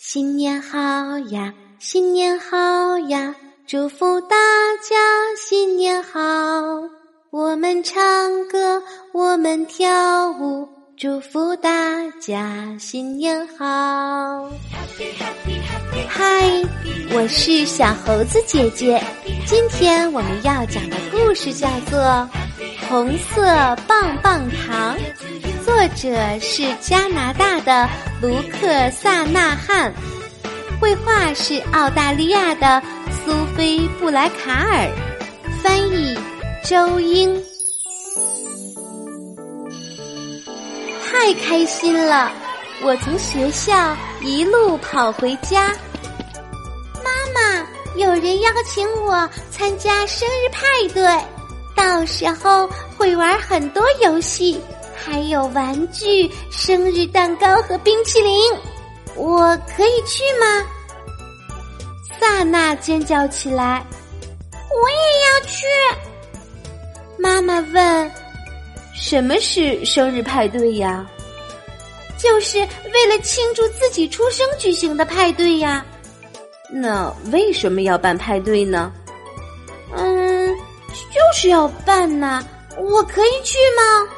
新年好呀，新年好呀，祝福大家新年好。我们唱歌，我们跳舞，祝福大家新年好。嗨，我是小猴子姐姐。今天我们要讲的故事叫做《红色棒棒糖》，作者是加拿大的卢克萨纳汉，绘画是澳大利亚的苏菲布莱卡尔，翻译周英。太开心了！我从学校一路跑回家。妈妈有人邀请我参加生日派对，到时候会玩很多游戏，还有玩具、生日蛋糕和冰淇淋。我可以去吗？萨娜尖叫起来：“我也要去！”妈妈问：“什么是生日派对呀？”“就是为了庆祝自己出生举行的派对呀。”那为什么要办派对呢？嗯，就是要办呐！我可以去吗？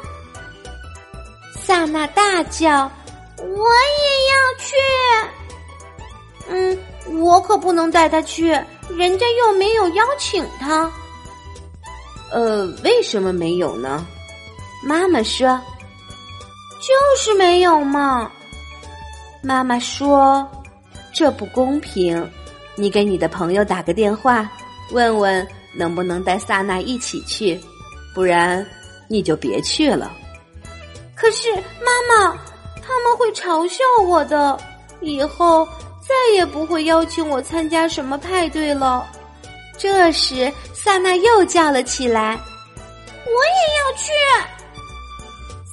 萨娜大叫：“我也要去！”嗯，我可不能带他去，人家又没有邀请他。呃，为什么没有呢？妈妈说：“就是没有嘛。”妈妈说：“这不公平。”你给你的朋友打个电话，问问能不能带萨娜一起去，不然你就别去了。可是妈妈，他们会嘲笑我的，以后再也不会邀请我参加什么派对了。这时，萨娜又叫了起来：“我也要去！”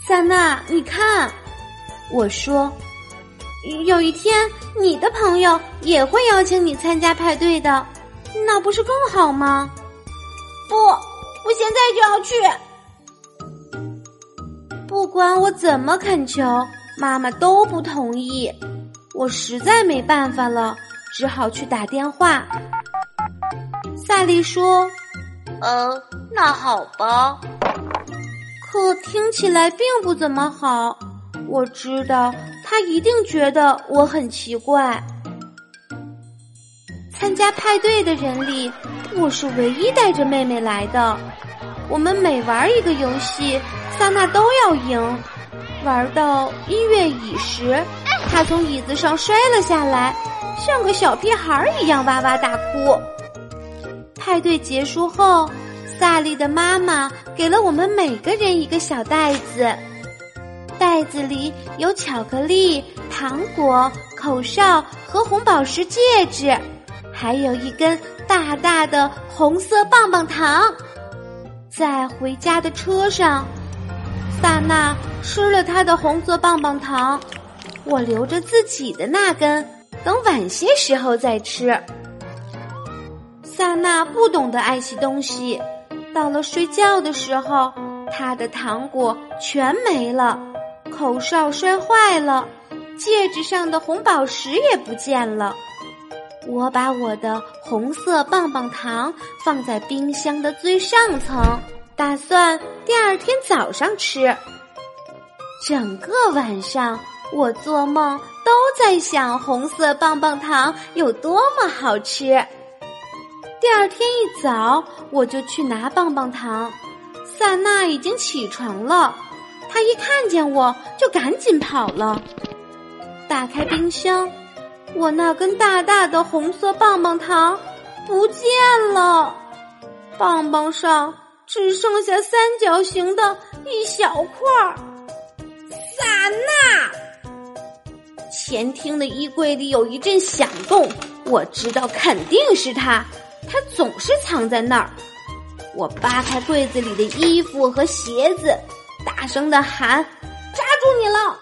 萨娜，你看，我说。有一天，你的朋友也会邀请你参加派对的，那不是更好吗？不，我现在就要去。不管我怎么恳求，妈妈都不同意。我实在没办法了，只好去打电话。萨莉说：“呃，那好吧。”可听起来并不怎么好。我知道。他一定觉得我很奇怪。参加派对的人里，我是唯一带着妹妹来的。我们每玩一个游戏，萨娜都要赢。玩到音乐椅时，她从椅子上摔了下来，像个小屁孩儿一样哇哇大哭。派对结束后，萨莉的妈妈给了我们每个人一个小袋子。袋子里有巧克力、糖果、口哨和红宝石戒指，还有一根大大的红色棒棒糖。在回家的车上，萨娜吃了她的红色棒棒糖，我留着自己的那根，等晚些时候再吃。萨娜不懂得爱惜东西，到了睡觉的时候，她的糖果全没了。口哨摔坏了，戒指上的红宝石也不见了。我把我的红色棒棒糖放在冰箱的最上层，打算第二天早上吃。整个晚上，我做梦都在想红色棒棒糖有多么好吃。第二天一早，我就去拿棒棒糖，萨娜已经起床了。他一看见我就赶紧跑了。打开冰箱，我那根大大的红色棒棒糖不见了，棒棒上只剩下三角形的一小块儿。萨娜，前厅的衣柜里有一阵响动，我知道肯定是他，他总是藏在那儿。我扒开柜子里的衣服和鞋子。大声的喊：“抓住你了！”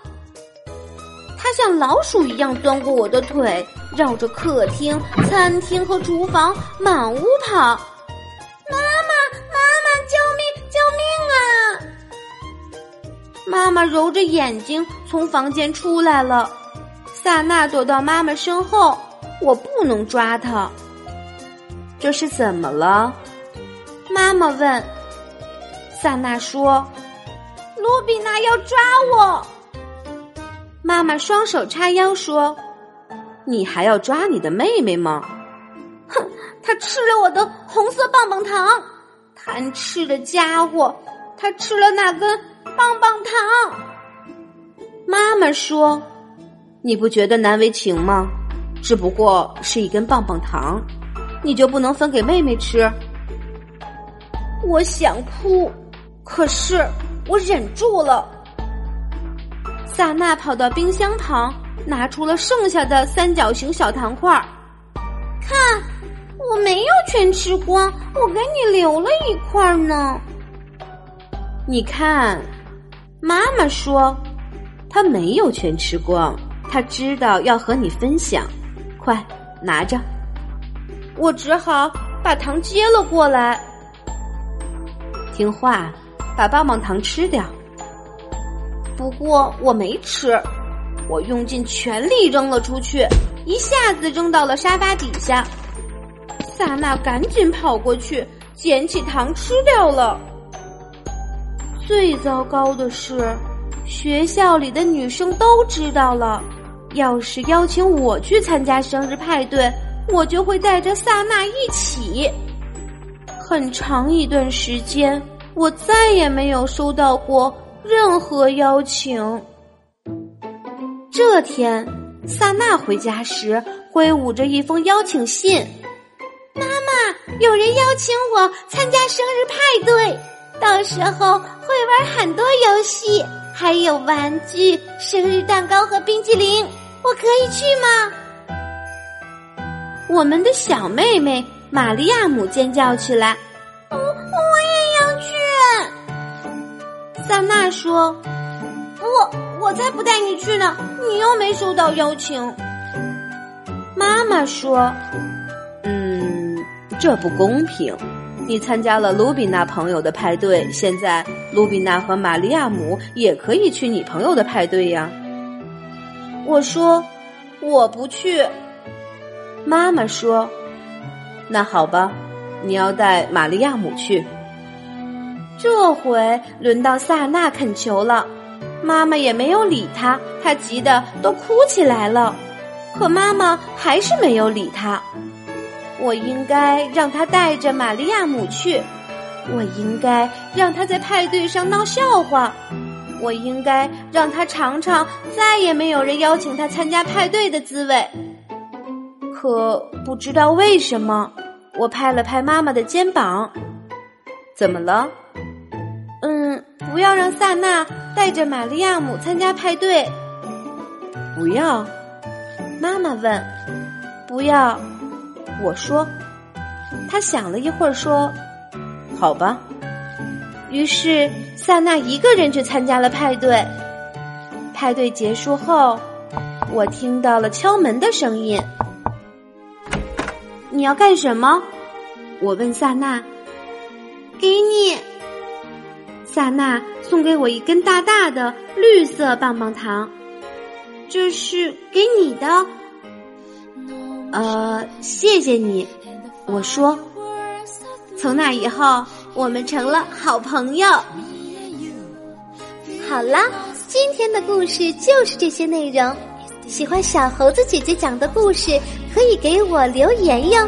像老鼠一样钻过我的腿，绕着客厅、餐厅和厨房满屋跑。妈妈，妈妈，救命，救命啊！妈妈揉着眼睛从房间出来了。萨娜躲到妈妈身后，我不能抓她。这是怎么了？妈妈问。萨娜说：“卢比娜要抓我。”妈妈双手叉腰说：“你还要抓你的妹妹吗？”哼，他吃了我的红色棒棒糖，贪吃的家伙！他吃了那根棒棒糖。妈妈说：“你不觉得难为情吗？只不过是一根棒棒糖。”你就不能分给妹妹吃？我想哭，可是我忍住了。萨娜跑到冰箱旁，拿出了剩下的三角形小糖块儿看，我没有全吃光，我给你留了一块呢。你看，妈妈说，她没有全吃光，她知道要和你分享。快拿着。我只好把糖接了过来。听话，把棒棒糖吃掉。不过我没吃，我用尽全力扔了出去，一下子扔到了沙发底下。萨娜赶紧跑过去捡起糖吃掉了。最糟糕的是，学校里的女生都知道了。要是邀请我去参加生日派对。我就会带着萨娜一起。很长一段时间，我再也没有收到过任何邀请。这天，萨娜回家时挥舞着一封邀请信：“妈妈，有人邀请我参加生日派对，到时候会玩很多游戏，还有玩具、生日蛋糕和冰激凌，我可以去吗？”我们的小妹妹玛利亚姆尖叫起来：“萨娜说：“我我才不带你去呢，你又没收到邀请。”妈妈说：“嗯，这不公平。你参加了卢比娜朋友的派对，现在卢比娜和玛利亚姆也可以去你朋友的派对呀。”我说：“我不去。”妈妈说：“那好吧，你要带玛利亚姆去。”这回轮到萨娜恳求了，妈妈也没有理他，他急得都哭起来了。可妈妈还是没有理他。我应该让他带着玛利亚姆去，我应该让他在派对上闹笑话，我应该让他尝尝再也没有人邀请他参加派对的滋味。可不知道为什么，我拍了拍妈妈的肩膀。怎么了？不要让萨娜带着玛利亚姆参加派对。不要？妈妈问。不要？我说。他想了一会儿说：“好吧。”于是萨娜一个人去参加了派对。派对结束后，我听到了敲门的声音。你要干什么？我问萨娜。给你，萨娜送给我一根大大的绿色棒棒糖，这是给你的。呃，谢谢你。我说。从那以后，我们成了好朋友。好啦，今天的故事就是这些内容。喜欢小猴子姐姐讲的故事，可以给我留言哟。